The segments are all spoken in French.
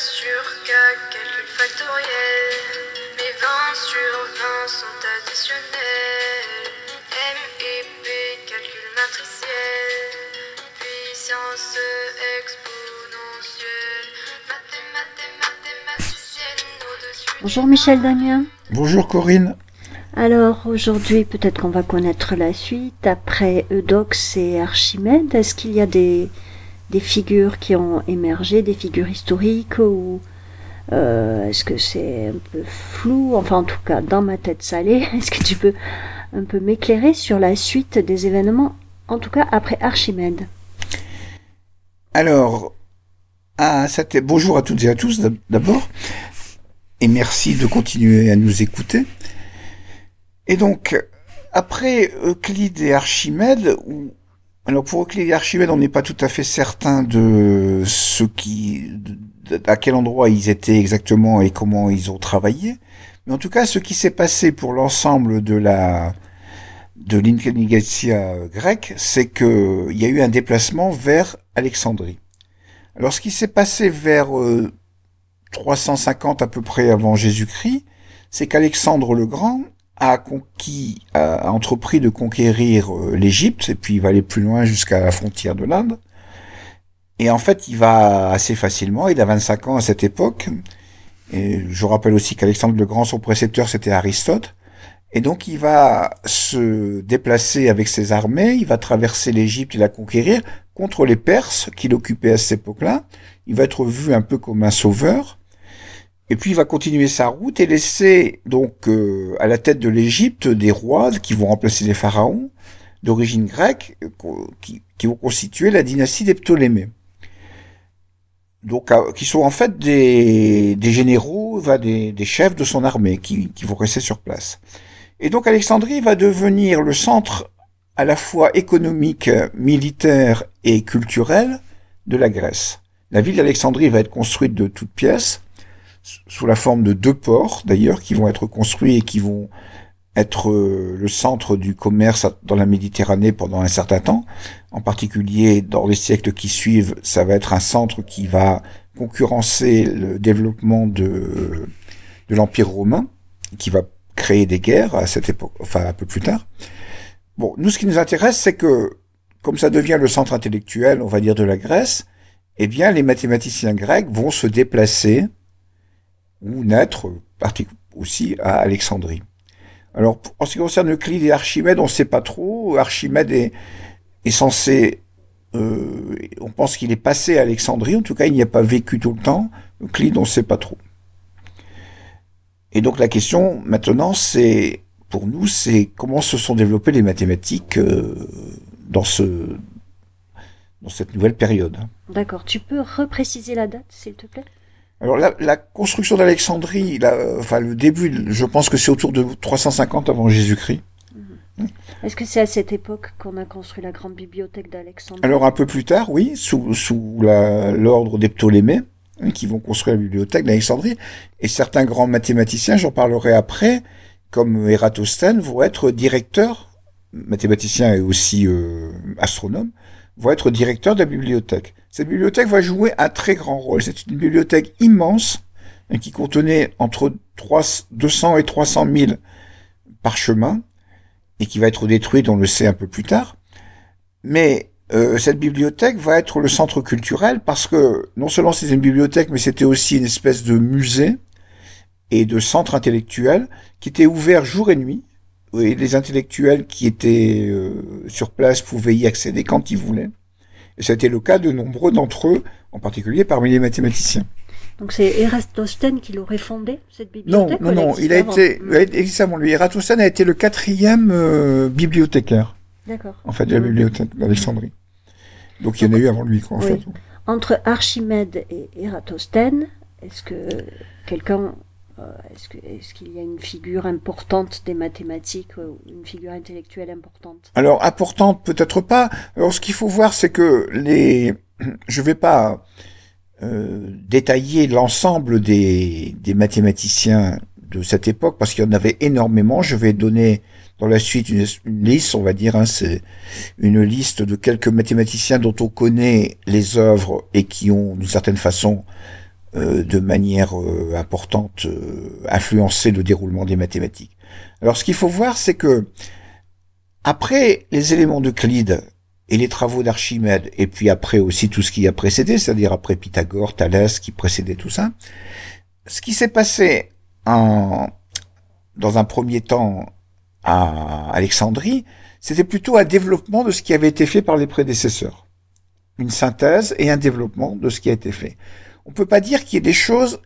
sur K, calcul factoriel. Mes 20 sur 20 sont additionnels. M et P, calcul matriciel. Puissance exponentielle. Mathé, mathé, mathématicienne au-dessus. Bonjour Michel Damien. Bonjour Corinne. Alors aujourd'hui, peut-être qu'on va connaître la suite. Après Eudoxe et Archimède, est-ce qu'il y a des, des figures qui ont émergé, des figures historiques ou euh, est-ce que c'est un peu flou? Enfin, en tout cas, dans ma tête salée, est-ce que tu peux un peu m'éclairer sur la suite des événements, en tout cas après Archimède? Alors, à cette... bonjour à toutes et à tous d'abord, et merci de continuer à nous écouter. Et donc, après Euclide et Archimède, alors pour Euclide Archimède, on n'est pas tout à fait certain de ce qui, à quel endroit ils étaient exactement et comment ils ont travaillé. Mais en tout cas, ce qui s'est passé pour l'ensemble de la de l'intelligentsia grecque, c'est que il y a eu un déplacement vers Alexandrie. Alors, ce qui s'est passé vers euh, 350 à peu près avant Jésus-Christ, c'est qu'Alexandre le Grand a conquis, a, entrepris de conquérir euh, l'Égypte, et puis il va aller plus loin jusqu'à la frontière de l'Inde. Et en fait, il va assez facilement, il a 25 ans à cette époque. Et je rappelle aussi qu'Alexandre le Grand, son précepteur, c'était Aristote. Et donc, il va se déplacer avec ses armées, il va traverser l'Égypte et la conquérir contre les Perses qu'il occupait à cette époque-là. Il va être vu un peu comme un sauveur. Et puis il va continuer sa route et laisser donc euh, à la tête de l'Égypte des rois qui vont remplacer les pharaons d'origine grecque euh, qui, qui vont constituer la dynastie des Ptolémées. Donc euh, qui sont en fait des, généraux, des, chefs de son armée qui, qui vont rester sur place. Et donc Alexandrie va devenir le centre à la fois économique, militaire et culturel de la Grèce. La ville d'Alexandrie va être construite de toutes pièces sous la forme de deux ports d'ailleurs qui vont être construits et qui vont être euh, le centre du commerce dans la Méditerranée pendant un certain temps. En particulier dans les siècles qui suivent, ça va être un centre qui va concurrencer le développement de, de l'Empire romain, qui va créer des guerres à cette époque, enfin un peu plus tard. Bon, nous ce qui nous intéresse, c'est que comme ça devient le centre intellectuel, on va dire, de la Grèce, eh bien les mathématiciens grecs vont se déplacer ou naître aussi à Alexandrie. Alors, en ce qui concerne Euclide et Archimède, on ne sait pas trop. Archimède est, est censé, euh, on pense qu'il est passé à Alexandrie. En tout cas, il n'y a pas vécu tout le temps. Euclide, on ne sait pas trop. Et donc la question maintenant, c'est pour nous, c'est comment se sont développées les mathématiques euh, dans ce dans cette nouvelle période. D'accord, tu peux repréciser la date, s'il te plaît? Alors la, la construction d'Alexandrie, la- enfin le début, je pense que c'est autour de 350 avant Jésus-Christ. Est-ce que c'est à cette époque qu'on a construit la grande bibliothèque d'Alexandrie? Alors un peu plus tard, oui, sous, sous la- l'ordre des Ptolémées, hein, qui vont construire la bibliothèque d'Alexandrie, et certains grands mathématiciens, j'en parlerai après, comme Ératosthène, vont être directeurs, mathématiciens et aussi euh, astronomes, vont être directeurs de la bibliothèque. Cette bibliothèque va jouer un très grand rôle. C'est une bibliothèque immense hein, qui contenait entre 3, 200 et 300 000 parchemins et qui va être détruite, on le sait un peu plus tard. Mais euh, cette bibliothèque va être le centre culturel parce que non seulement c'est une bibliothèque, mais c'était aussi une espèce de musée et de centre intellectuel qui était ouvert jour et nuit. Et les intellectuels qui étaient euh, sur place pouvaient y accéder quand ils voulaient. Et ça a été le cas de nombreux d'entre eux, en particulier parmi les mathématiciens. Donc c'est Eratosthène qui l'aurait fondé, cette Non, bibliothèque non, elle non, il a été, été- exactement, lui, Eratosthène a été le quatrième euh, bibliothécaire, D'accord. en fait, de la bibliothèque d'Alexandrie. Donc il y en a eu avant lui, quoi, en Oui. fait. Entre Archimède et Ératosthène, est-ce que quelqu'un, est-ce que- est-ce qu'il y a une figure importante des mathématiques, euh, une figure intellectuelle importante? Alors, importante, peut-être pas. Alors, ce qu'il faut voir, c'est que les, je vais pas euh, détailler l'ensemble des, mathématiciens de cette époque parce qu'il y en avait énormément. Je vais donner dans la suite une, liste, on va dire, hein, c'est une liste de quelques mathématiciens dont on connaît les œuvres et qui ont, d'une certaine façon, euh, de manière euh, importante euh, influencer le déroulement des mathématiques. Alors ce qu'il faut voir, c'est que après les éléments d'Euclide et les travaux d'Archimède, et puis après aussi tout ce qui a précédé, c'est-à-dire après Pythagore, Thalès, qui précédait tout ça, ce qui s'est passé en, dans un premier temps à Alexandrie, c'était plutôt un développement de ce qui avait été fait par les prédécesseurs. Une synthèse et un développement de ce qui a été fait. On peut pas dire qu'il y ait des choses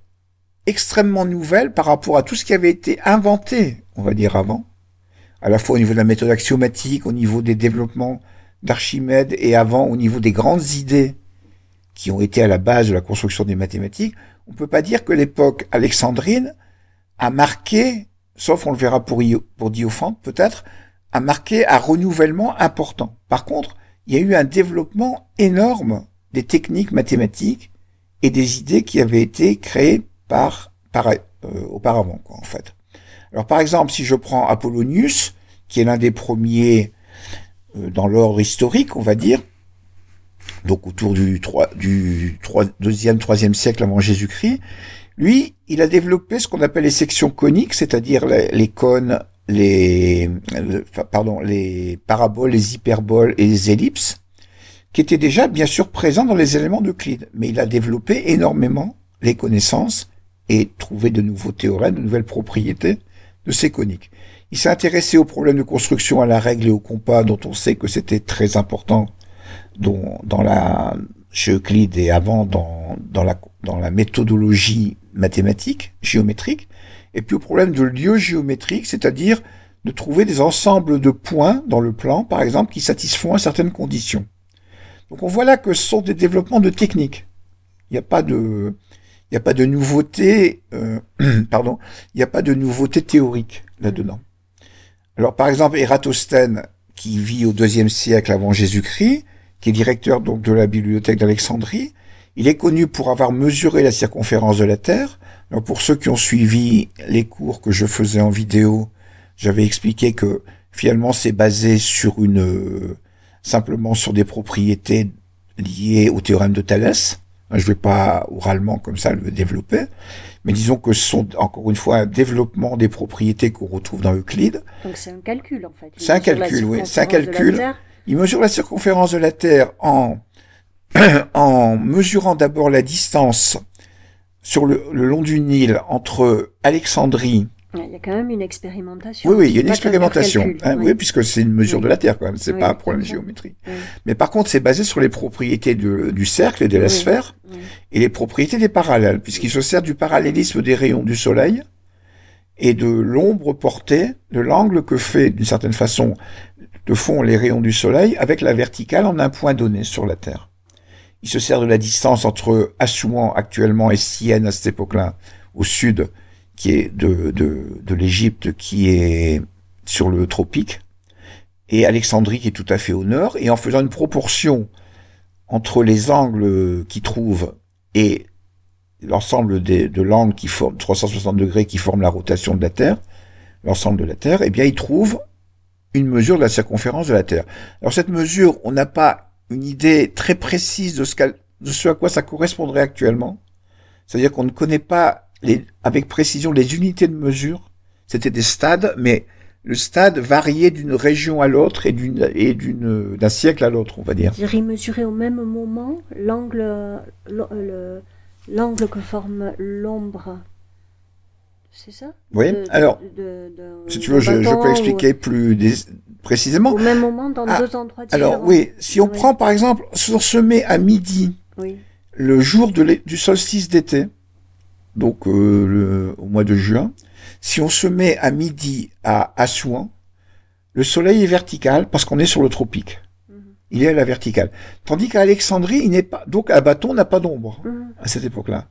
extrêmement nouvelles par rapport à tout ce qui avait été inventé, on va dire avant, à la fois au niveau de la méthode axiomatique, au niveau des développements d'Archimède et avant au niveau des grandes idées qui ont été à la base de la construction des mathématiques, on peut pas dire que l'époque alexandrine a marqué, sauf on le verra pour, pour Diophante peut-être, a marqué un renouvellement important. Par contre, il y a eu un développement énorme des techniques mathématiques et des idées qui avaient été créées par, par euh, auparavant, quoi, en fait. Alors, par exemple, si je prends Apollonius, qui est l'un des premiers euh, dans l'ordre historique, on va dire, donc autour du 3, du 3, deuxième, troisième siècle avant Jésus-Christ, lui, il a développé ce qu'on appelle les sections coniques, c'est-à-dire les, les cônes, les, pardon, les paraboles, les hyperboles et les ellipses, qui étaient déjà bien sûr présents dans les éléments d'Euclide. Mais il a développé énormément les connaissances et trouvé de nouveaux théorèmes, de nouvelles propriétés de ces coniques. Il s'est intéressé aux problèmes de construction à la règle et au compas, dont on sait que c'était très important dans la, chez Euclide et avant dans, la, dans la méthodologie mathématique, géométrique, et puis au problème de lieux géométriques, c'est-à-dire de trouver des ensembles de points dans le plan, par exemple, qui satisfont à certaines conditions. Donc on voit là que ce sont des développements de techniques. Il n'y a pas de, il n'y a pas de nouveauté, euh, pardon, il n'y a pas de nouveauté théorique là-dedans. Alors par exemple, Ératosthène, qui vit au deuxième siècle avant Jésus-Christ, qui est directeur donc de la bibliothèque d'Alexandrie, il est connu pour avoir mesuré la circonférence de la Terre. Pour ceux qui ont suivi les cours que je faisais en vidéo, j'avais expliqué que finalement c'est basé sur une simplement sur des propriétés liées au théorème de Thalès. Je vais pas oralement comme ça le développer, mais disons que ce sont encore une fois un développement des propriétés qu'on retrouve dans Euclide. Donc c'est un calcul en fait. C'est un calcul, oui, c'est un calcul. Il mesure la circonférence de la Terre en, en mesurant d'abord la distance sur le, le long du Nil entre Alexandrie. Il y a quand même une expérimentation. Oui, oui, il y a une expérimentation. calcul, hein, oui. Oui, puisque c'est une mesure Oui. de la Terre quand même, c'est Oui, pas un problème c'est ça. géométrique. Oui. Mais par contre, c'est basé sur les propriétés de- du cercle et de la sphère et les propriétés des parallèles, puisqu'il se sert du parallélisme des rayons du Soleil et de l'ombre portée, de l'angle que fait, d'une certaine façon, que font les rayons du Soleil avec la verticale en un point donné sur la Terre. Il se sert de la distance entre Assouan actuellement et Sienne à cette époque-là, au sud, qui est de, l'Égypte, qui est sur le tropique, et Alexandrie qui est tout à fait au nord, et en faisant une proportion entre les angles qu'il trouve et l'ensemble de l'angle qui forme 360 degrés qui forment la rotation de la Terre, l'ensemble de la Terre, eh bien, il trouve une mesure de la circonférence de la Terre. Alors cette mesure, on n'a pas une idée très précise de ce à quoi ça correspondrait actuellement. C'est-à-dire qu'on ne connaît pas les, avec précision les unités de mesure. C'était des stades, mais le stade variait d'une région à l'autre et d'une et d'une d'un siècle à l'autre, on va dire. Il mesurait au même moment l'angle, le- le- l'angle que forme l'ombre. C'est ça? Oui. De- Alors, de- de- si tu veux, je, peux ou- expliquer plus précisément. Au même moment, dans Ah, deux endroits différents. Alors oui, si on Oui. prend par exemple, si on se met à midi Oui. le jour du solstice d'été, donc euh, le- au mois de juin, si on se met à midi à Assouan, le soleil est vertical parce qu'on est sur le tropique. Mhm. Il est à la verticale. Tandis qu'à Alexandrie, il n'est pas, donc un bâton n'a pas d'ombre Mhm. à cette époque-là.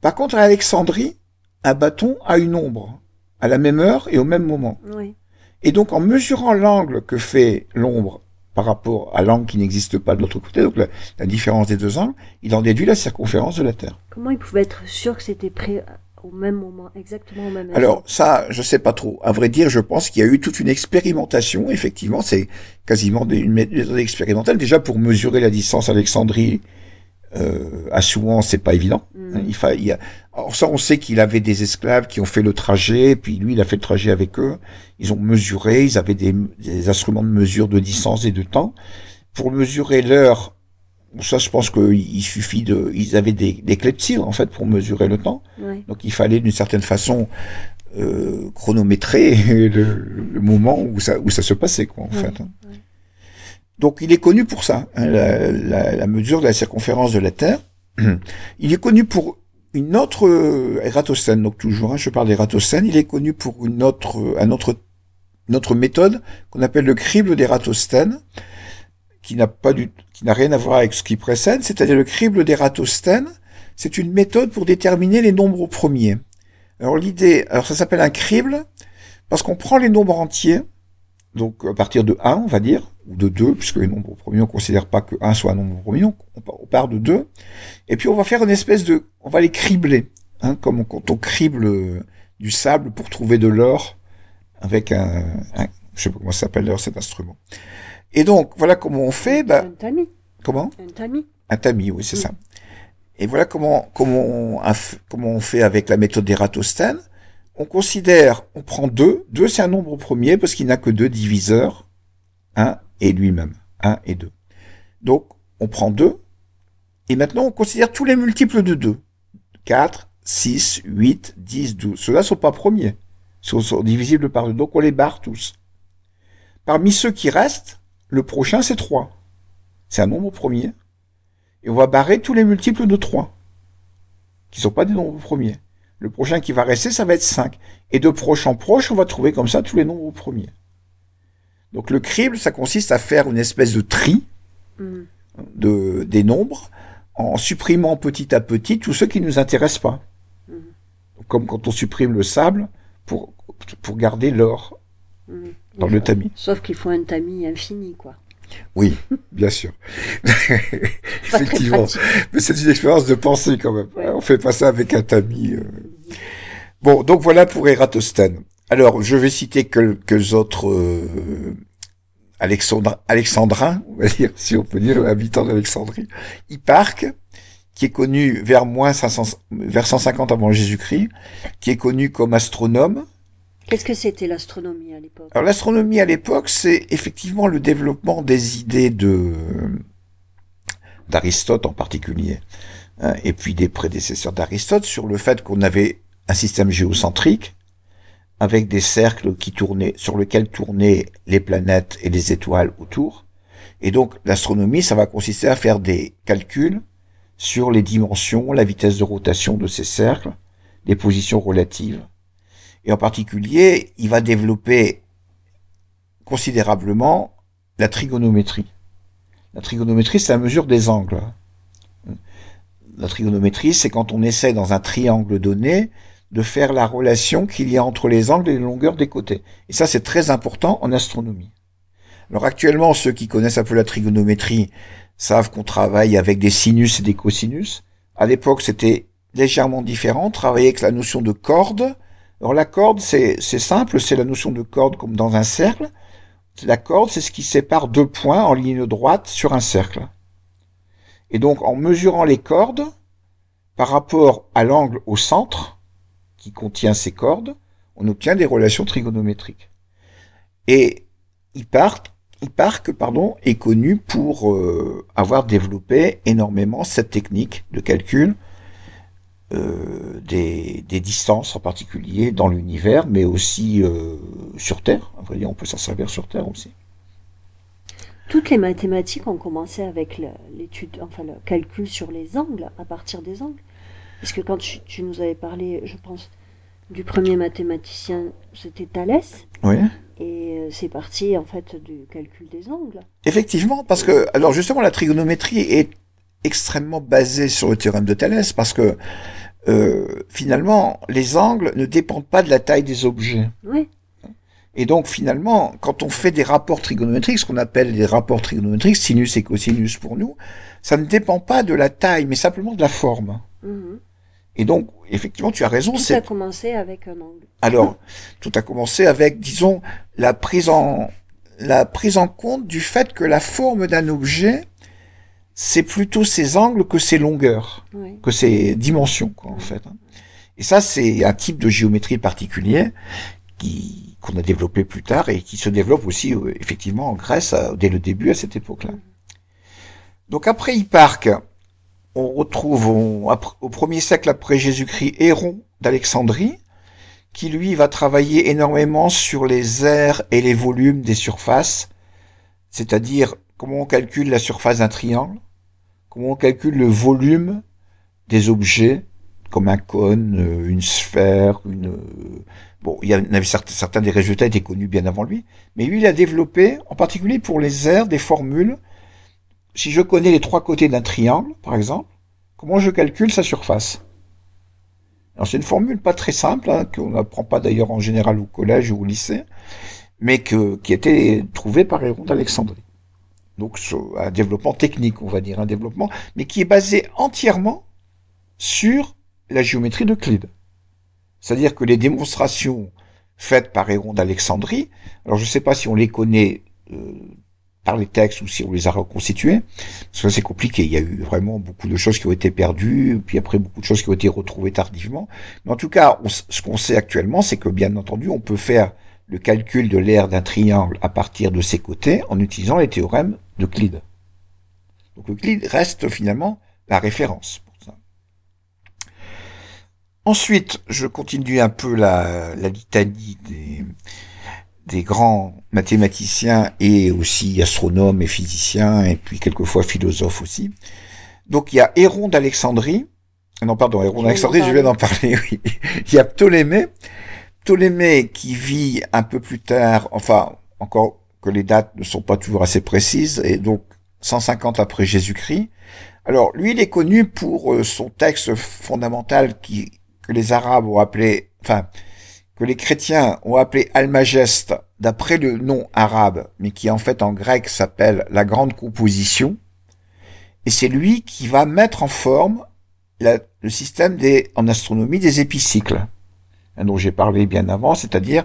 Par contre, à Alexandrie, un bâton a une ombre à la même heure et au même moment. Oui. Et donc, en mesurant l'angle que fait l'ombre par rapport à l'angle qui n'existe pas de l'autre côté, donc la, la différence des deux angles, il en déduit la circonférence de la Terre. Comment il pouvait être sûr que c'était prêt au même moment, exactement au même instant Alors, ça, je sais pas trop. À vrai dire, je pense qu'il y a eu toute une expérimentation. Effectivement, c'est quasiment des- une méthode expérimentale. Déjà, pour mesurer la distance Alexandrie euh, à Souan, c'est pas évident. Mhm. Mhm. Il fa- il a- Alors ça, on sait qu'il avait des esclaves qui ont fait le trajet, puis lui, il a fait le trajet avec eux. Ils ont mesuré, ils avaient des, des instruments de mesure de distance et de temps. Pour mesurer l'heure, ça, je pense qu'il suffit de... Ils avaient des, des clés de tir, en fait, pour mesurer le temps. Donc il fallait d'une certaine façon euh, chronométrer le, le moment où ça, où ça se passait, quoi, en fait. hein. Donc il est connu pour ça, hein, la, mesure de la circonférence de la Terre. Il est connu pour une autre euh, Ératosthène, donc toujours, hein, je parle d'Ératosthène, il est connu pour une autre, un autre, une méthode qu'on appelle le crible d'Ératosthène, qui n'a pas qui n'a rien à voir avec ce qui précède, c'est-à-dire le crible d'Ératosthène, c'est une méthode pour déterminer les nombres premiers. Alors l'idée, alors ça s'appelle un crible parce qu'on prend les nombres entiers, donc à partir de 1, on va dire, ou de 2, puisque les nombres premiers, on considère pas que 1 soit un nombre premier, on part- on part de 2, et puis on va faire une espèce de, on va les cribler, hein, comme quand on crible euh, du sable pour trouver de l'or avec un, un- je sais pas comment ça s'appelle d'ailleurs cet instrument. Et donc voilà comment on fait, bah, Un tamis. comment? Un tamis. un tamis, oui, c'est Mm. ça. Et voilà comment, comment, on, comment on fait avec la méthode d'Ératosthène. On considère, on prend 2. 2, c'est un nombre premier parce qu'il n'a que deux diviseurs. 1 et lui-même. 1 et 2. Donc, on prend 2. Et maintenant, on considère tous les multiples de 2. 4, 6, 8, 10, 12. Ceux-là sont pas premiers. Ils sont, divisibles par 2. Donc, on les barre tous. Parmi ceux qui restent, le prochain, c'est 3. C'est un nombre premier. Et on va barrer tous les multiples de 3, qui sont pas des nombres premiers. Le prochain qui va rester, ça va être 5. Et de proche en proche, on va trouver comme ça tous les nombres premiers. Donc le crible, ça consiste à faire une espèce de tri Mhm. de, des nombres en supprimant petit à petit tous ceux qui ne nous intéressent pas. Mhm. Comme quand on supprime le sable pour, pour garder l'or Mhm. dans le tamis. Sauf qu'il faut un tamis infini, quoi. Oui, bien sûr. Effectivement. Mais c'est une expérience de pensée quand même. Ouais. On fait pas ça avec un tamis. euh. Bon, donc voilà pour Ératosthène. Alors, je vais citer quelques autres euh, Alexandra- alexandrins, on va dire, si on peut dire, habitants d'Alexandrie. Hipparque, qui est connu vers moins 500, vers 150 avant Jésus-Christ, qui est connu comme astronome. Qu'est-ce que c'était l'astronomie à l'époque? Alors l'astronomie à l'époque, c'est effectivement le développement des idées de d'Aristote en particulier, hein, et puis des prédécesseurs d'Aristote sur le fait qu'on avait un système géocentrique avec des cercles qui tournaient sur lesquels tournaient les planètes et les étoiles autour. Et donc l'astronomie, ça va consister à faire des calculs sur les dimensions, la vitesse de rotation de ces cercles, les positions relatives. Et en particulier, il va développer considérablement la trigonométrie. La trigonométrie, c'est la mesure des angles. La trigonométrie, c'est quand on essaie dans un triangle donné de faire la relation qu'il y a entre les angles et les longueurs des côtés. Et ça, c'est très important en astronomie. Alors actuellement, ceux qui connaissent un peu la trigonométrie savent qu'on travaille avec des sinus et des cosinus. À l'époque, c'était légèrement différent. On travaillait avec la notion de corde. Alors la corde, c'est c'est simple, c'est la notion de corde comme dans un cercle. La corde, c'est ce qui sépare deux points en ligne droite sur un cercle. Et donc, en mesurant les cordes par rapport à l'angle au centre qui contient ces cordes, on obtient des relations trigonométriques. Et Hipparque, Hipparque pardon, est connu pour euh, avoir développé énormément cette technique de calcul euh, des, distances en particulier dans l'univers, mais aussi euh, sur Terre. À vrai on peut s'en servir sur Terre aussi. Toutes les mathématiques ont commencé avec l'étude, enfin le calcul sur les angles, à partir des angles. Parce que quand tu, tu nous avais parlé, je pense, du premier mathématicien, c'était Thalès, Oui. et euh, c'est parti en fait du calcul des angles. Effectivement, parce que, alors justement, la trigonométrie est extrêmement basée sur le théorème de Thalès, parce que euh, finalement, les angles ne dépendent pas de la taille des objets. Oui, Et donc finalement, quand on fait des rapports trigonométriques, ce qu'on appelle les rapports trigonométriques, sinus et cosinus pour nous, ça ne dépend pas de la taille, mais simplement de la forme. mhm. Et donc, effectivement, tu as raison, tout a commencé avec un angle. Alors, tout a commencé avec, disons, la prise en, la prise en compte du fait que la forme d'un objet c'est plutôt ses angles que ses longueurs, Oui. que ses dimensions, quoi, en fait. hein. Et ça, c'est un type de géométrie particulier qui qu'on a développé plus tard et qui se développe aussi euh, effectivement en Grèce euh, dès le début à cette époque-là. Donc après Hipparque, on retrouve après- au premier siècle après Jésus-Christ Héron d'Alexandrie, qui lui va travailler énormément sur les aires et les volumes des surfaces, c'est-à-dire comment on calcule la surface d'un triangle, comment on calcule le volume des objets, comme un cône, euh, une sphère, une... euh, Bon, il y en avait certains, certains des résultats étaient connus bien avant lui, mais lui, il a développé, en particulier pour les aires, des formules. Si je connais les trois côtés d'un triangle, par exemple, comment je calcule sa surface? Alors c'est une formule pas très simple, hein, qu'on n'apprend pas d'ailleurs en général au collège ou au lycée, mais que, qui a été trouvée par Héron d'Alexandrie. Donc un développement technique, on va dire, un développement, mais qui est basé entièrement sur la géométrie d'Euclide. C'est-à-dire que les démonstrations faites par Héron d'Alexandrie, alors je ne sais pas si on les connaît euh, par les textes ou si on les a reconstitués, parce que c'est compliqué. Il y a eu vraiment beaucoup de choses qui ont été perdues, puis après beaucoup de choses qui ont été retrouvées tardivement. Mais en tout cas, ce qu'on sait actuellement, c'est que bien entendu, on peut faire le calcul de l'aire d'un triangle à partir de ses côtés en utilisant les théorèmes d'Euclide. Donc Euclide reste finalement la référence pour ça. Ensuite, je continue un peu la litanie des, des grands mathématiciens et aussi astronomes et physiciens et puis quelquefois philosophes aussi. Donc il y a Héron d'Alexandrie. Non, pardon, Héron d'Alexandrie, je viens d'en parler, oui. Il y a Ptolémée. Ptolémée qui vit un peu plus tard, enfin, encore que les dates ne sont pas toujours assez précises, et donc 150 après Jésus-Christ. Alors, lui, il est connu pour euh, son texte fondamental qui, que les Arabes ont appelé, enfin, que les chrétiens ont appelé Almageste d'après le nom arabe, mais qui en fait en grec s'appelle la grande composition. Et c'est lui qui va mettre en forme le système des, en astronomie des épicycles, hein, dont j'ai parlé bien avant, c'est-à-dire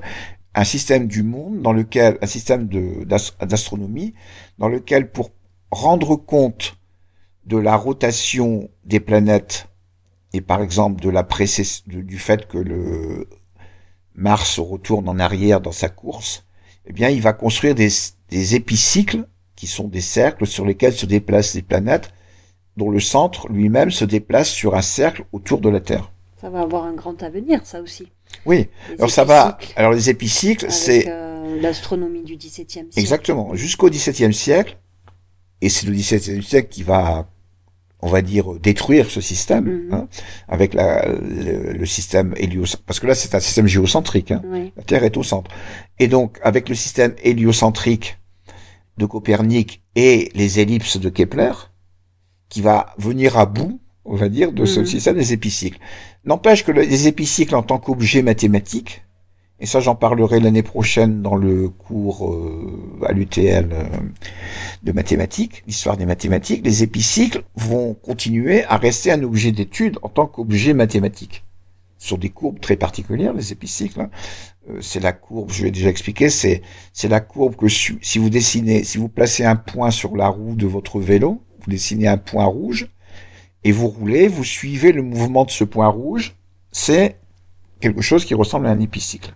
un système du monde dans lequel, un système d'astronomie dans lequel pour rendre compte de la rotation des planètes et par exemple de la précess- de- du fait que le Mars retourne en arrière dans sa course, eh bien, il va construire des, des épicycles qui sont des cercles sur lesquels se déplacent les planètes, dont le centre lui-même se déplace sur un cercle autour de la Terre. Ça va avoir un grand avenir, ça aussi. Oui. Les Alors ça va. Alors les épicycles, c'est euh, l'astronomie du XVIIe siècle. exactement jusqu'au XVIIe siècle, et c'est le XVIIe siècle qui va, on va dire, détruire ce système Mhm. hein, avec la, le, le système héliocentrique. Parce que là, c'est un système géocentrique. Hein. Oui. La Terre est au centre. Et donc, avec le système héliocentrique de Copernic et les ellipses de Kepler, qui va venir à bout, on va dire, de ce Mhm. système des épicycles. N'empêche que le- les épicycles en tant qu'objet mathématique, et ça j'en parlerai l'année prochaine dans le cours euh, à l'UTL euh, de mathématiques, l'histoire des mathématiques, les épicycles vont continuer à rester un objet d'étude en tant qu'objet mathématique sur des courbes très particulières, les épicycles. hein. Euh, c'est la courbe, je l'ai déjà expliqué, c'est c'est la courbe que si vous dessinez, si vous placez un point sur la roue de votre vélo, vous dessinez un point rouge et vous roulez, vous suivez le mouvement de ce point rouge, c'est quelque chose qui ressemble à un épicycle.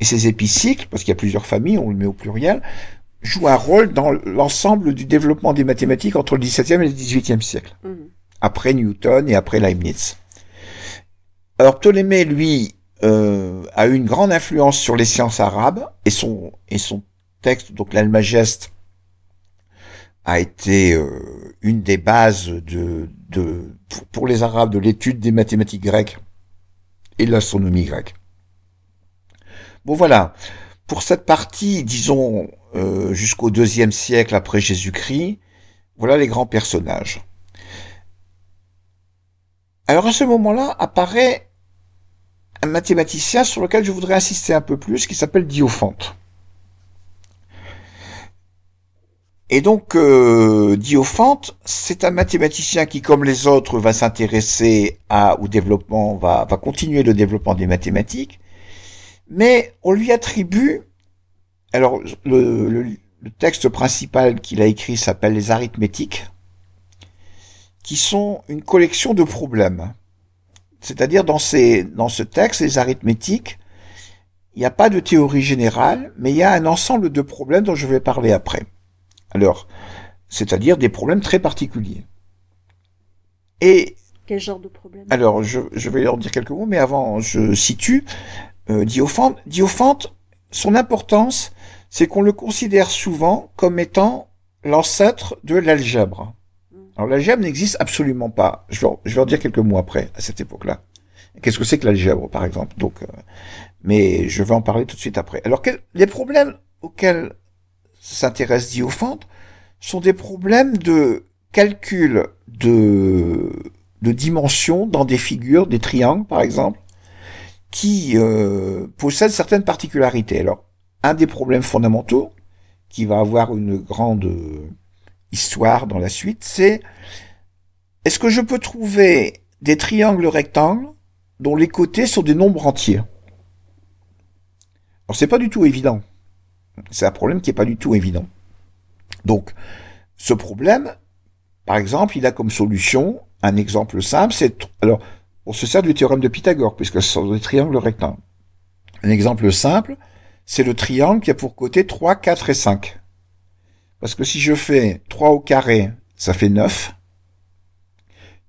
Et ces épicycles, parce qu'il y a plusieurs familles, on le met au pluriel, jouent un rôle dans l'ensemble du développement des mathématiques entre le XVIIe et le XVIIIe siècle Mhm. après Newton et après Leibniz. Alors Ptolémée, lui, euh, a eu une grande influence sur les sciences arabes et son et son texte, donc l'Almageste, a été euh, une des bases de, de pour les Arabes de l'étude des mathématiques grecques et de l'astronomie grecque. Bon voilà, pour cette partie, disons euh, jusqu'au deuxième siècle après Jésus-Christ, voilà les grands personnages. Alors à ce moment-là apparaît un mathématicien sur lequel je voudrais insister un peu plus, qui s'appelle Diophante. Et donc euh, Diophante, c'est un mathématicien qui, comme les autres, va s'intéresser à au développement, va, va continuer le développement des mathématiques, mais on lui attribue, alors le, le, le texte principal qu'il a écrit s'appelle les arithmétiques, qui sont une collection de problèmes. C'est-à-dire dans ces, dans ce texte, les arithmétiques, il n'y a pas de théorie générale, mais il y a un ensemble de problèmes dont je vais parler après. Alors, c'est-à-dire des problèmes très particuliers. Et Quel genre de problème alors, je, je vais leur dire quelques mots, mais avant, je situe euh, Diophante. Son importance, c'est qu'on le considère souvent comme étant l'ancêtre de l'algèbre. Alors, l'algèbre n'existe absolument pas. Je vais, en- dire quelques mots après, à cette époque-là. Qu'est-ce que c'est que l'algèbre, par exemple? Donc, euh, mais je vais en parler tout de suite après. Alors, les problèmes auxquels s'intéresse Diophante sont des problèmes de calcul de, de dimensions dans des figures, des triangles par exemple, qui euh, possèdent certaines particularités. Alors, un des problèmes fondamentaux, qui va avoir une grande euh, histoire dans la suite, c'est est-ce que je peux trouver des triangles rectangles dont les côtés sont des nombres entiers? Alors, c'est pas du tout évident. C'est un problème qui est pas du tout évident. Donc, ce problème, par exemple, il a comme solution un exemple simple, c'est alors on se sert du théorème de Pythagore puisque ce sont des triangles rectangles. Un exemple simple, c'est le triangle qui a pour côté 3, 4 et 5. Parce que si je fais 3 au carré, ça fait 9.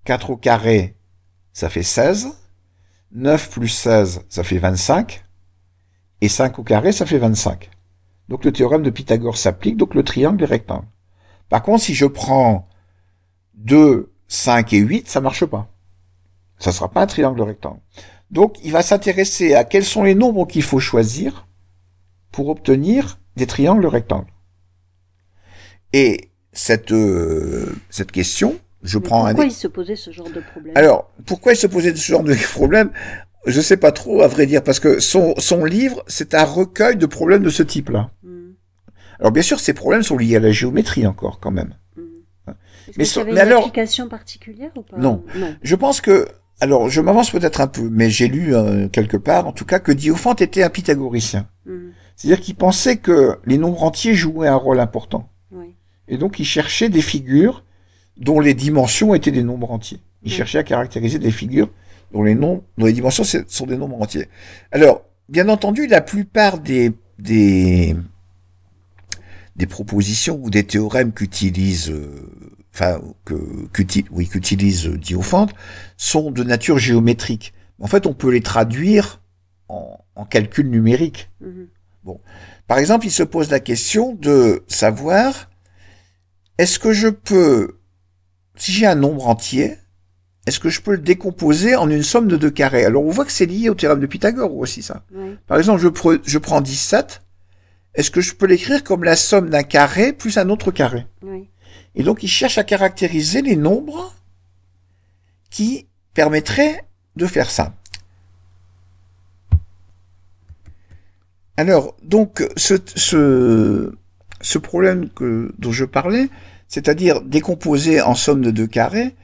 4 au carré, ça fait 16. 9 plus 16, ça fait 25. Et 5 au carré, ça fait 25. Donc le théorème de Pythagore s'applique, donc le triangle est rectangle. Par contre, si je prends 2, 5 et 8, ça marche pas. Ça sera pas un triangle rectangle. Donc, il va s'intéresser à quels sont les nombres qu'il faut choisir pour obtenir des triangles rectangles. Et cette, euh, cette question, je Mais prends un Pourquoi il se posait ce genre de problème? Alors, pourquoi il se posait ce genre de problème? Je sais pas trop, à vrai dire, parce que son, son livre, c'est un recueil de problèmes de ce type-là. Hmm, Alors, bien sûr, ces problèmes sont liés à la géométrie encore, quand même. hmm. Est-ce Mais que ça avait mais une alors- application particulière ou pas? Non. Non. Je pense que, alors, je m'avance peut-être un peu, mais j'ai lu euh, quelque part, en tout cas, que Diophante était un pythagoricien. Hmm, C'est-à-dire qu'il pensait que les nombres entiers jouaient un rôle important. oui. Et donc, il cherchait des figures dont les dimensions étaient des nombres entiers. Il Mm. cherchait à caractériser des figures dont les nombres, dont les dimensions sont des nombres entiers. Alors, bien entendu, la plupart des, des, des propositions ou des théorèmes qu'utilise, euh, enfin, que, qu'uti- oui, qu'utilise euh, Diophante sont de nature géométrique. En fait, on peut les traduire en, en calcul numérique. Mhm. Par exemple, il se pose la question de savoir est-ce que je peux, si j'ai un nombre entier, est-ce que je peux le décomposer en une somme de deux carrés? Alors on voit que c'est lié au théorème de Pythagore aussi ça. Oui. Par exemple, je, pre- je prends 17, est-ce que je peux l'écrire comme la somme d'un carré plus un autre carré? Oui. Et donc il cherche à caractériser les nombres qui permettraient de faire ça. Alors, donc, ce, ce, ce problème que, dont je parlais, c'est-à-dire décomposer en somme de deux carrés,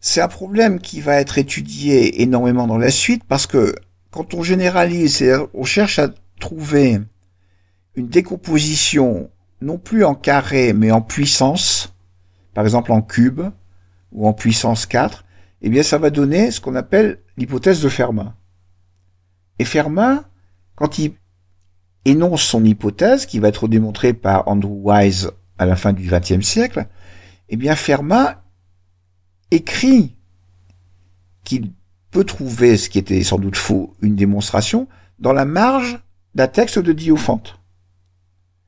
c'est un problème qui va être étudié énormément dans la suite parce que quand on généralise, c'est-à-dire on cherche à trouver une décomposition non plus en carré mais en puissance, par exemple en cube ou en puissance 4, eh bien ça va donner ce qu'on appelle l'hypothèse de Fermat. Et Fermat, quand il énonce son hypothèse, qui va être démontrée par Andrew Wise à la fin du XXe siècle, eh bien Fermat écrit qu'il peut trouver, ce qui était sans doute faux, une démonstration dans la marge d'un texte de Diophante.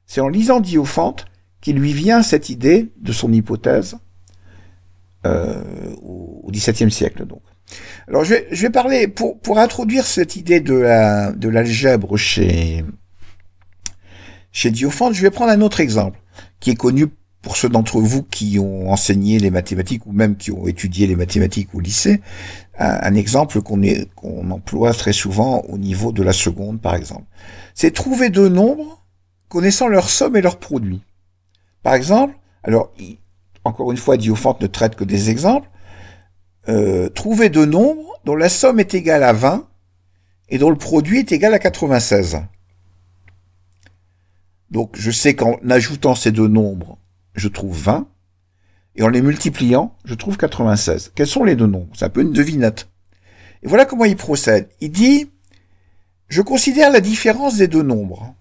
C'est en lisant Diophante qu'il lui vient cette idée de son hypothèse euh, au XVIIe siècle. Donc. Alors je vais, parler pour pour introduire cette idée de la de l'algèbre chez chez Diophante, je vais prendre un autre exemple qui est connu pour ceux d'entre vous qui ont enseigné les mathématiques ou même qui ont étudié les mathématiques au lycée, un, un exemple qu'on qu'on emploie très souvent au niveau de la seconde par exemple. C'est trouver deux nombres connaissant leur somme et leur produit. Par exemple, alors encore une fois, Diophante ne traite que des exemples. Euh, trouver deux nombres dont la somme est égale à 20 et dont le produit est égal à 96. Donc je sais qu'en ajoutant ces deux nombres, je trouve 20. et en les multipliant, je trouve 96. Quels sont les deux nombres? C'est un peu une devinette. Et voilà comment il procède. Il dit, je considère la différence des deux nombres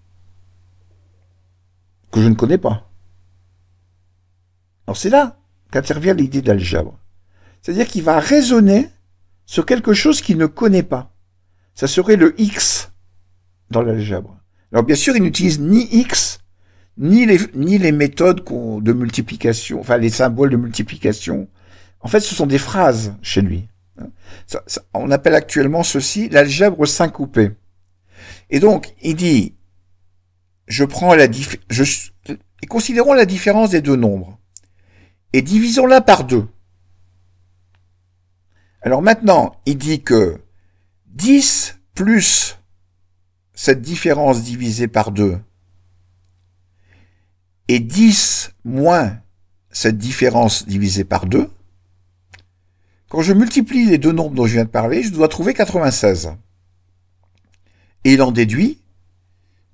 que je ne connais pas. Alors c'est là qu'intervient l'idée d'algèbre. C'est-à-dire qu'il va raisonner sur quelque chose qu'il ne connaît pas. Ça serait le x dans l'algèbre. Alors bien sûr, il n'utilise ni x, ni les, ni les méthodes de multiplication, enfin les symboles de multiplication. En fait, ce sont des phrases chez lui. on appelle actuellement ceci l'algèbre syncoupée. Et donc, il dit, je prends la dif- je, et considérons la différence des deux nombres et divisons-la par deux. Alors maintenant, il dit que 10 plus cette différence divisée par 2 et 10 moins cette différence divisée par 2, quand je multiplie les deux nombres dont je viens de parler, je dois trouver 96. Et il en déduit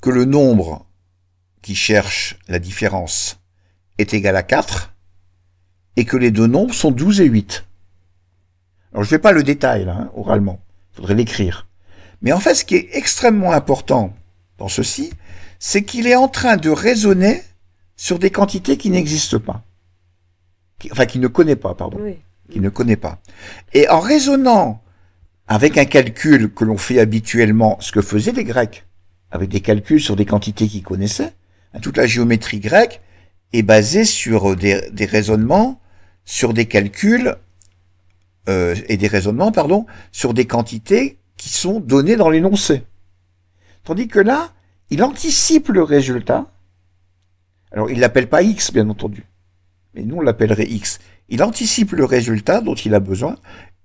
que le nombre qui cherche la différence est égal à 4 et que les deux nombres sont 12 et 8. Alors je ne fais pas le détail là, hein, oralement, il faudrait l'écrire. Mais en fait, ce qui est extrêmement important dans ceci, c'est qu'il est en train de raisonner sur des quantités qui n'existent pas. Qui- enfin, qui ne connaît pas, pardon Oui. qu'il ne connaît pas. Et en raisonnant avec un calcul que l'on fait habituellement, ce que faisaient les Grecs, avec des calculs sur des quantités qu'ils connaissaient, hein, toute la géométrie grecque est basée sur des, des raisonnements, sur des calculs euh, et des raisonnements, pardon, sur des quantités qui sont données dans l'énoncé. Tandis que là, il anticipe le résultat. Alors, il l'appelle pas x, bien entendu, mais nous on l'appellerait x il anticipe le résultat dont il a besoin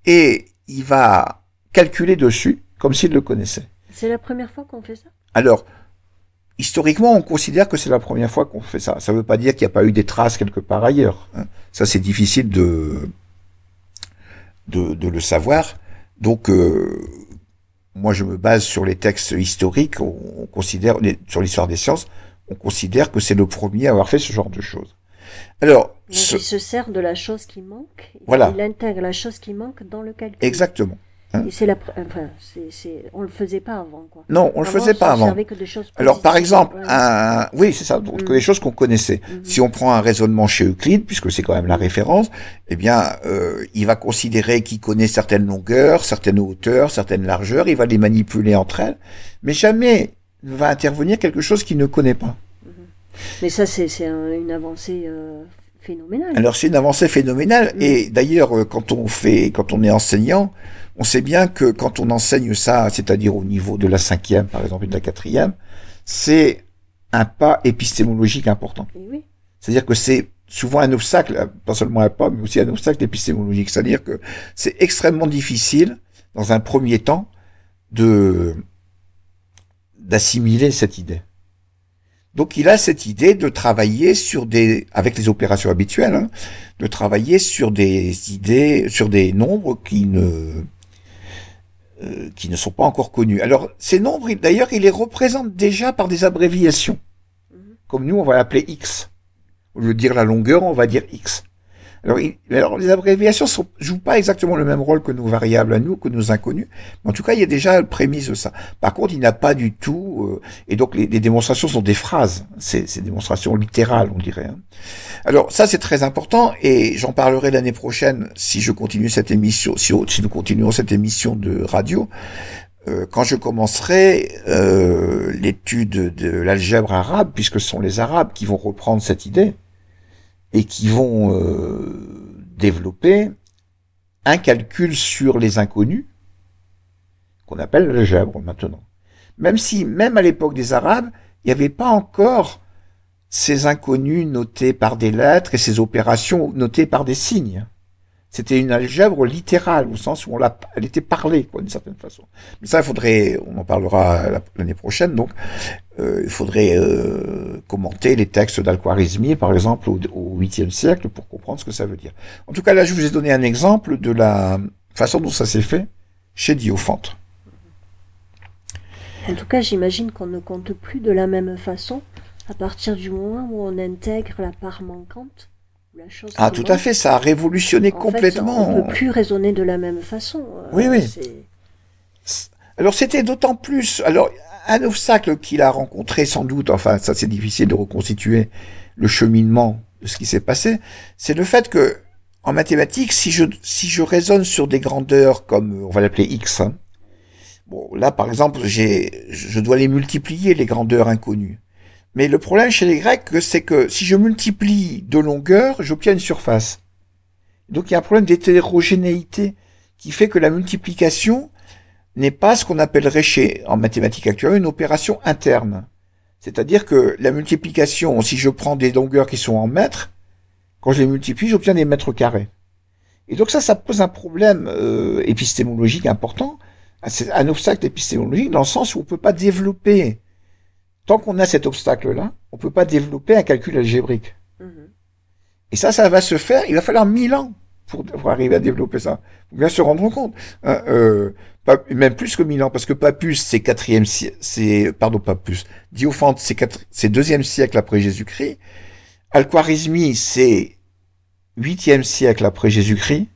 et il va calculer dessus comme s'il le connaissait. C'est la première fois qu'on fait ça? Alors, historiquement, on considère que c'est la première fois qu'on fait ça. Ça ne veut pas dire qu'il n'y a pas eu des traces quelque part ailleurs. hein. Ça, c'est difficile de, de, de le savoir. Donc, euh, moi, je me base sur les textes historiques. On, on considère, les- sur l'histoire des sciences, on considère que c'est le premier à avoir fait ce genre de choses. Alors, Donc, ce- il se sert de la chose qui manque. Voilà. Il intègre la chose qui manque dans le calcul. exactement. Et c'est la, enfin, on le faisait pas avant, quoi. Non, on le Avant, faisait pas avant. que des choses Alors, par exemple, Ouais. un... oui, c'est ça, donc Mm. les choses qu'on connaissait. Mhm. Si on prend un raisonnement chez Euclide, puisque c'est quand même la référence, eh bien, euh, il va considérer qu'il connaît certaines longueurs, certaines hauteurs, certaines largeurs, il va les manipuler entre elles, mais jamais ne va intervenir quelque chose qu'il ne connaît pas. Mais ça, c'est, c'est un- une avancée euh, phénoménale. Alors c'est une avancée phénoménale Mm. et d'ailleurs euh, quand on fait, quand on est enseignant, on sait bien que quand on enseigne ça, c'est-à-dire au niveau de la cinquième par exemple et de la quatrième, c'est un pas épistémologique important. Oui. C'est-à-dire que c'est souvent un obstacle, pas seulement un pas, mais aussi un obstacle épistémologique. C'est-à-dire que c'est extrêmement difficile, dans un premier temps, de d'assimiler cette idée. Donc il a cette idée de travailler sur des, avec les opérations habituelles, hein, de travailler sur des idées, sur des nombres qui ne euh, qui ne sont pas encore connus. Alors ces nombres, il- d'ailleurs, il les représente déjà par des abréviations. Mhm. Comme nous, on va l'appeler X. Au lieu de dire la longueur, on va dire X. Alors, les abréviations ne jouent pas exactement le même rôle que nos variables à nous, que nos inconnus. En tout cas, il y a déjà le prémisse de ça. Par contre, il n'a pas du tout... euh, et donc, les, démonstrations sont des phrases. C'est des démonstrations littérales, on dirait. hein. Alors, ça, c'est très important. Et j'en parlerai l'année prochaine si je continue cette émission, si, si nous continuons cette émission de radio. Euh, quand je commencerai euh, l'étude de l'algèbre arabe, puisque ce sont les Arabes qui vont reprendre cette idée et qui vont euh, développer un calcul sur les inconnus qu'on appelle l'algèbre maintenant. Même si, même à l'époque des Arabes, il n'y avait pas encore ces inconnus notés par des lettres et ces opérations notées par des signes. C'était une algèbre littérale, au sens où elle était parlée, quoi, d'une certaine façon. Mais ça, il faudrait, on en parlera la- l'année prochaine, donc, il faudrait euh, commenter les textes d'Al-Khwarizmi, par exemple, au, au 8e siècle, pour comprendre ce que ça veut dire. En tout cas, là, je vous ai donné un exemple de la façon dont ça s'est fait chez Diophante. En tout cas, j'imagine qu'on ne compte plus de la même façon à partir du moment où on intègre la part manquante La chose Ah, tout à fait, ça a révolutionné En complètement. Fait, on ne peut plus raisonner de la même façon. Euh, Oui, oui. Alors c'était d'autant plus. Alors un obstacle qu'il a rencontré sans doute. Enfin, ça c'est difficile de reconstituer le cheminement de ce qui s'est passé. C'est le fait que en mathématiques, si je si je raisonne sur des grandeurs comme on va l'appeler x. hein, bon, là par exemple, j'ai je dois les multiplier les grandeurs inconnues. Mais le problème chez les Grecs, c'est que si je multiplie deux longueurs, j'obtiens une surface. Donc il y a un problème d'hétérogénéité qui fait que la multiplication n'est pas ce qu'on appellerait chez, en mathématiques actuelles, une opération interne. C'est-à-dire que la multiplication, si je prends des longueurs qui sont en mètres, quand je les multiplie, j'obtiens des mètres carrés. Et donc ça, ça pose un problème euh, épistémologique important. C'est un obstacle épistémologique dans le sens où on peut pas développer, tant qu'on a cet obstacle-là, on peut pas développer un calcul algébrique. Mhm. Et ça, ça va se faire, il va falloir mille ans pour, pour arriver à développer ça. Faut bien se rendre compte. Hein, euh, même plus que mille ans, parce que Papus, c'est quatrième siècle, c'est, pardon, pas plus. Diophante, c'est c'est deuxième siècle après Jésus-Christ. Al-Khwarizmi, c'est huitième siècle après Jésus-Christ.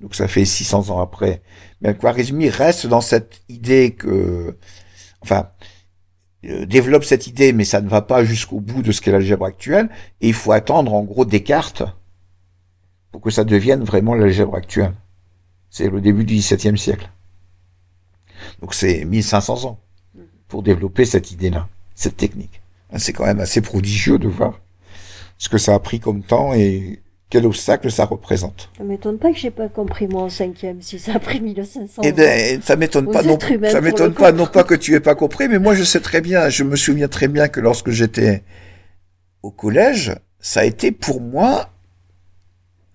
Donc ça fait 600 ans après. Mais Al-Khwarizmi reste dans cette idée que, enfin, euh, développe cette idée, mais ça ne va pas jusqu'au bout de ce qu'est l'algèbre actuelle. Et il faut attendre, en gros, Descartes pour que ça devienne vraiment l'algèbre actuelle. C'est le début du XVIIe siècle. Donc c'est 1500 ans pour développer cette idée-là, cette technique. C'est quand même assez prodigieux de voir ce que ça a pris comme temps et quel obstacle ça représente. Ça m'étonne pas que j'ai pas compris moi en cinquième, si ça a pris 1500 Eh ans. ben, ça m'étonne pas, non, ça m'étonne pas, non pas que tu aies pas compris, mais moi je sais très bien, je me souviens très bien que lorsque j'étais au collège, ça a été pour moi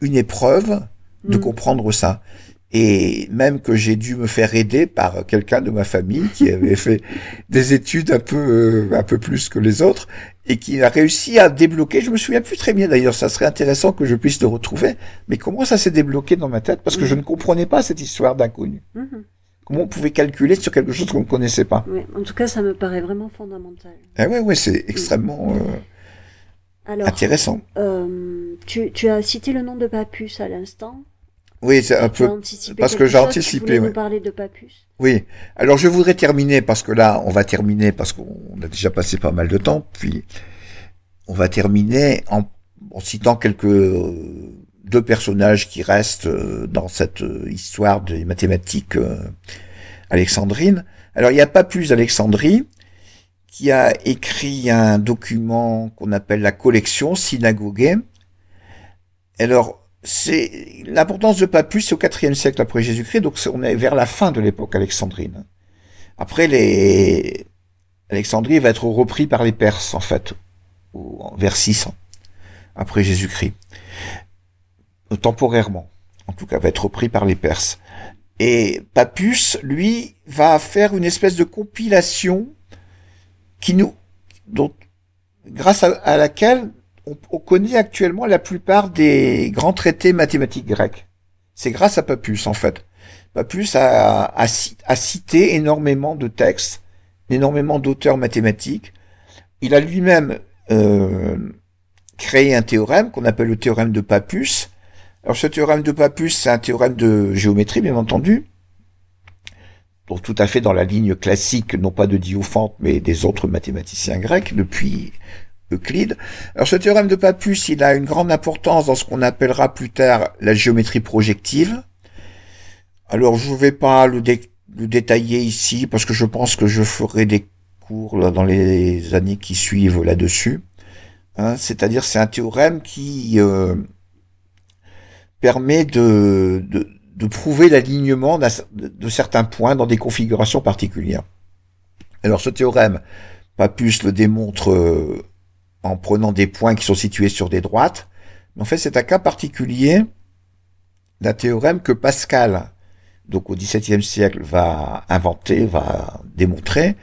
une épreuve de Mm. comprendre ça. Et même que j'ai dû me faire aider par quelqu'un de ma famille qui avait fait des études un peu, euh, un peu plus que les autres et qui a réussi à débloquer. Je me souviens plus très bien d'ailleurs. Ça serait intéressant que je puisse le retrouver. Mais comment ça s'est débloqué dans ma tête? Parce que Mhm. je ne comprenais pas cette histoire d'inconnu. Mhm. Comment on pouvait calculer sur quelque chose qu'on ne connaissait pas? Oui, en tout cas, ça me paraît vraiment fondamental. Ah ouais, ouais, c'est extrêmement euh, Alors, intéressant. euh, tu, tu as cité le nom de Papus à l'instant. Oui, c'est un peu. parce que j'ai anticipé, nous parler de Papus? Oui. Alors je voudrais terminer parce que là, on va terminer parce qu'on a déjà passé pas mal de temps. Puis on va terminer en, en citant quelques euh, deux personnages qui restent euh, dans cette euh, histoire des mathématiques alexandrines. Alors il n'y a pas plus d'Alexandrie qui a écrit un document qu'on appelle la collection synagogue. Alors c'est l'importance de Papus c'est au IVe siècle après Jésus-Christ, donc on est vers la fin de l'époque alexandrine. Après les Alexandrie va être repris par les Perses en fait, vers 600 après Jésus-Christ, temporairement. En tout cas, va être repris par les Perses. Et Papus, lui, va faire une espèce de compilation qui nous, grâce à laquelle on, on connaît actuellement la plupart des grands traités mathématiques grecs. C'est grâce à Papus, en fait. Papus a cité énormément de textes, énormément d'auteurs mathématiques. Il a lui-même euh, créé un théorème qu'on appelle le théorème de Papus. Alors ce théorème de Papus, c'est un théorème de géométrie, bien entendu. Donc tout à fait dans la ligne classique, non pas de Diophante, mais des autres mathématiciens grecs, depuis Euclide. Alors ce théorème de Papus, il a une grande importance dans ce qu'on appellera plus tard la géométrie projective. Alors je ne vais pas le, dé- le détailler ici parce que je pense que je ferai des cours dans les années qui suivent là-dessus. Hein, C'est-à-dire c'est un théorème qui euh, permet de, prouver l'alignement de certains points dans des configurations particulières. Alors ce théorème, Papus le démontre euh, en prenant des points qui sont situés sur des droites. Mais en fait, c'est un cas particulier d'un théorème que Pascal, donc au XVIIe siècle, va inventer, va démontrer,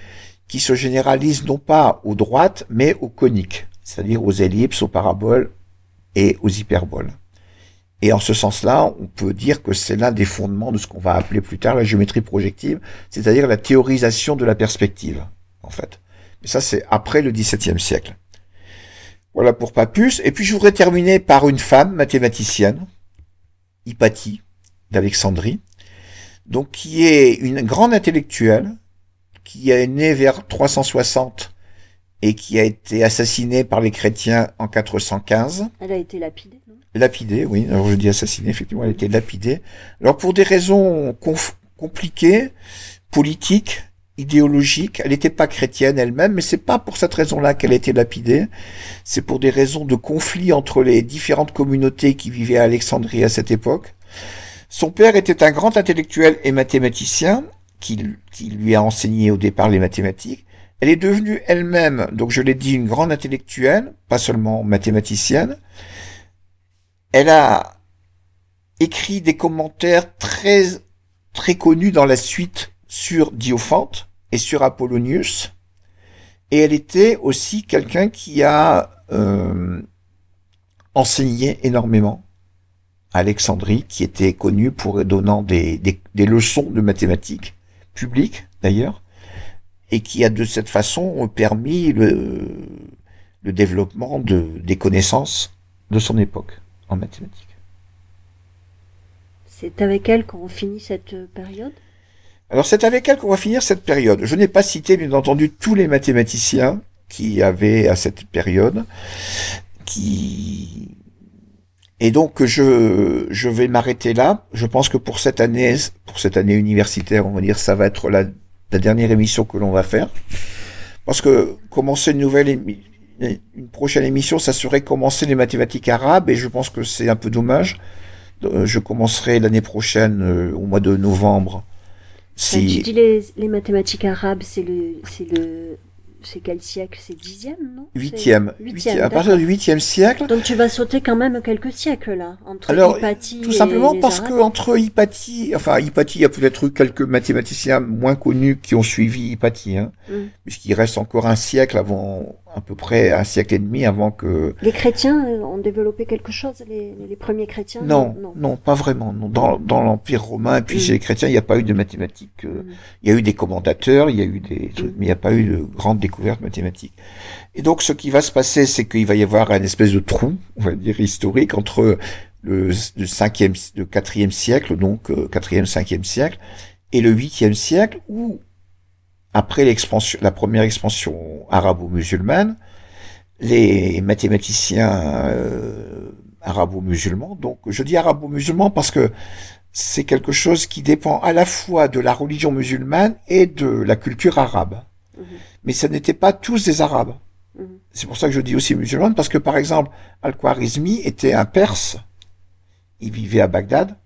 qui se généralise non pas aux droites, mais aux coniques, c'est-à-dire aux ellipses, aux paraboles et aux hyperboles. Et en ce sens-là, on peut dire que c'est l'un des fondements de ce qu'on va appeler plus tard la géométrie projective, c'est-à-dire la théorisation de la perspective, en fait. Mais ça, c'est après le XVIIe siècle. Voilà pour pas plus. Et puis je voudrais terminer par une femme mathématicienne, Hypatie, d'Alexandrie, donc qui est une grande intellectuelle, qui est née vers 360 et qui a été assassinée par les chrétiens en 415. Elle a été lapidée, non? Lapidée, oui. Alors je dis assassinée, effectivement, elle a été lapidée. Alors pour des raisons compliquées, politiques, idéologiques, elle n'était pas chrétienne elle-même, mais c'est pas pour cette raison-là qu'elle a été lapidée. C'est pour des raisons de conflit entre les différentes communautés qui vivaient à Alexandrie à cette époque. Son père était un grand intellectuel et mathématicien qui, qui lui a enseigné au départ les mathématiques. Elle est devenue elle-même, donc je l'ai dit, une grande intellectuelle, pas seulement mathématicienne. Elle a écrit des commentaires très, très connus dans la suite sur Diophante et sur Apollonius. Et elle était aussi quelqu'un qui a euh, enseigné énormément à Alexandrie, qui était connu pour donnant des, des, des leçons de mathématiques publiques d'ailleurs, et qui a de cette façon permis le, le développement de, des connaissances de son époque en mathématiques. C'est avec elle qu'on finit cette période? Alors c'est avec elle qu'on va finir cette période. Je n'ai pas cité bien entendu tous les mathématiciens qui avaient à cette période, qui et donc je je vais m'arrêter là. Je pense que pour cette année universitaire, on va dire ça va être la, dernière émission que l'on va faire parce que commencer une nouvelle émi- une prochaine émission, ça serait commencer les mathématiques arabes et je pense que c'est un peu dommage. Euh, Je commencerai l'année prochaine euh, au mois de novembre. Enfin, Tu Si dis les, les mathématiques arabes, c'est le, c'est le, c'est quel siècle? C'est dixième, non? Huitième, Huitième. à partir du huitième siècle. Donc tu vas sauter quand même quelques siècles là, entre Alors, Hypatie Tout et simplement les parce Arabes. que entre Hypatie, enfin Hypatie, il y a peut-être eu quelques mathématiciens moins connus qui ont suivi Hypatie, hein, Mm. puisqu'il reste encore un siècle avant, à peu près un siècle et demi avant que. Les chrétiens euh, ont développé quelque chose, les, les premiers chrétiens? Non, non. non, pas vraiment. Non. Dans, dans l'Empire romain et puis Mm. chez les chrétiens, il n'y a pas eu de mathématiques. euh, Mm. Il y a eu des commentateurs, il y a eu des trucs, mais il n'y a pas eu de grandes découvertes mathématiques. Et donc, ce qui va se passer, c'est qu'il va y avoir un espèce de trou, on va dire historique, entre le, le cinquième, le quatrième siècle, donc euh, quatrième, cinquième siècle, et le huitième siècle, où après l'expansion, la première expansion arabo-musulmane, les mathématiciens euh, arabo-musulmans, donc je dis arabo-musulmans parce que c'est quelque chose qui dépend à la fois de la religion musulmane et de la culture arabe. Mhm. Mais ce n'étaient pas tous des arabes. Mhm. C'est pour ça que je dis aussi musulmane, parce que par exemple, Al-Khwarizmi était un perse. Il vivait à Bagdad,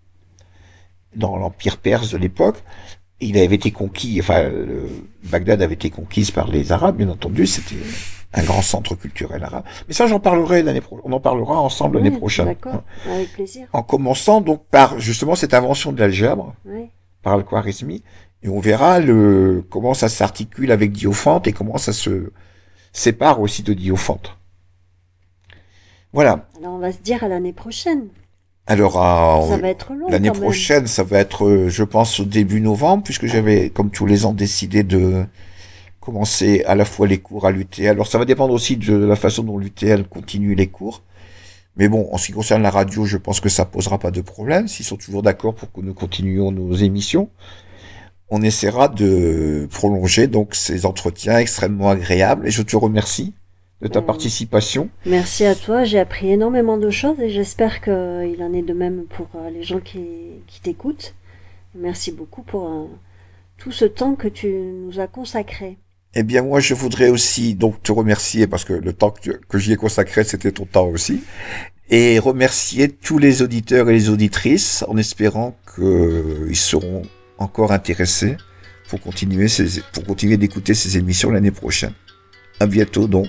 dans l'empire perse de l'époque. Il avait été conquis, enfin, Bagdad avait été conquise par les Arabes, bien entendu. C'était un grand centre culturel arabe. Mais ça, j'en parlerai l'année prochaine. On en parlera ensemble l'année prochaine. D'accord, avec plaisir. En commençant donc par justement cette invention de l'algèbre Ouais. par Al-Khwarizmi, et on verra le comment ça s'articule avec Diophante et comment ça se sépare aussi de Diophante. Voilà. Alors on va se dire à l'année prochaine. Alors long. l'année prochaine, ça va être, euh, je pense, au début novembre, puisque j'avais, comme tous les ans, décidé de commencer à la fois les cours à l'UTL. Alors ça va dépendre aussi de la façon dont l'UTL continue les cours. Mais bon, en ce qui concerne la radio, je pense que ça posera pas de problème. S'ils sont toujours d'accord pour que nous continuions nos émissions, on essaiera de prolonger donc ces entretiens extrêmement agréables. Et je te remercie de ta Mm. participation. Merci à toi, j'ai appris énormément de choses et j'espère qu'il en est de même pour euh, les gens qui, qui t'écoutent. Merci beaucoup pour euh, tout ce temps que tu nous as consacré. Eh bien, moi, je voudrais aussi donc te remercier parce que le temps que, que j'y ai consacré, c'était ton temps aussi, et remercier tous les auditeurs et les auditrices en espérant qu'ils seront encore intéressés pour continuer ces, pour continuer d'écouter ces émissions l'année prochaine. À bientôt donc.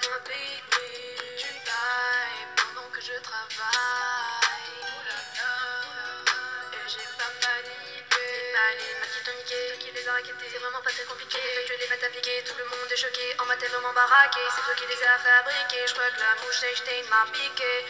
Tu tailles pendant que je travaille. Et j'ai pas. C'est pas les maths qui niqué, qui les a raquettés. C'est vraiment pas très compliqué. Fait que les maths appliquées, tout le monde est choqué. En maths, vraiment baraqué. C'est toi qui les as fabriqués. Je crois que la mouche Einstein m'a piqué.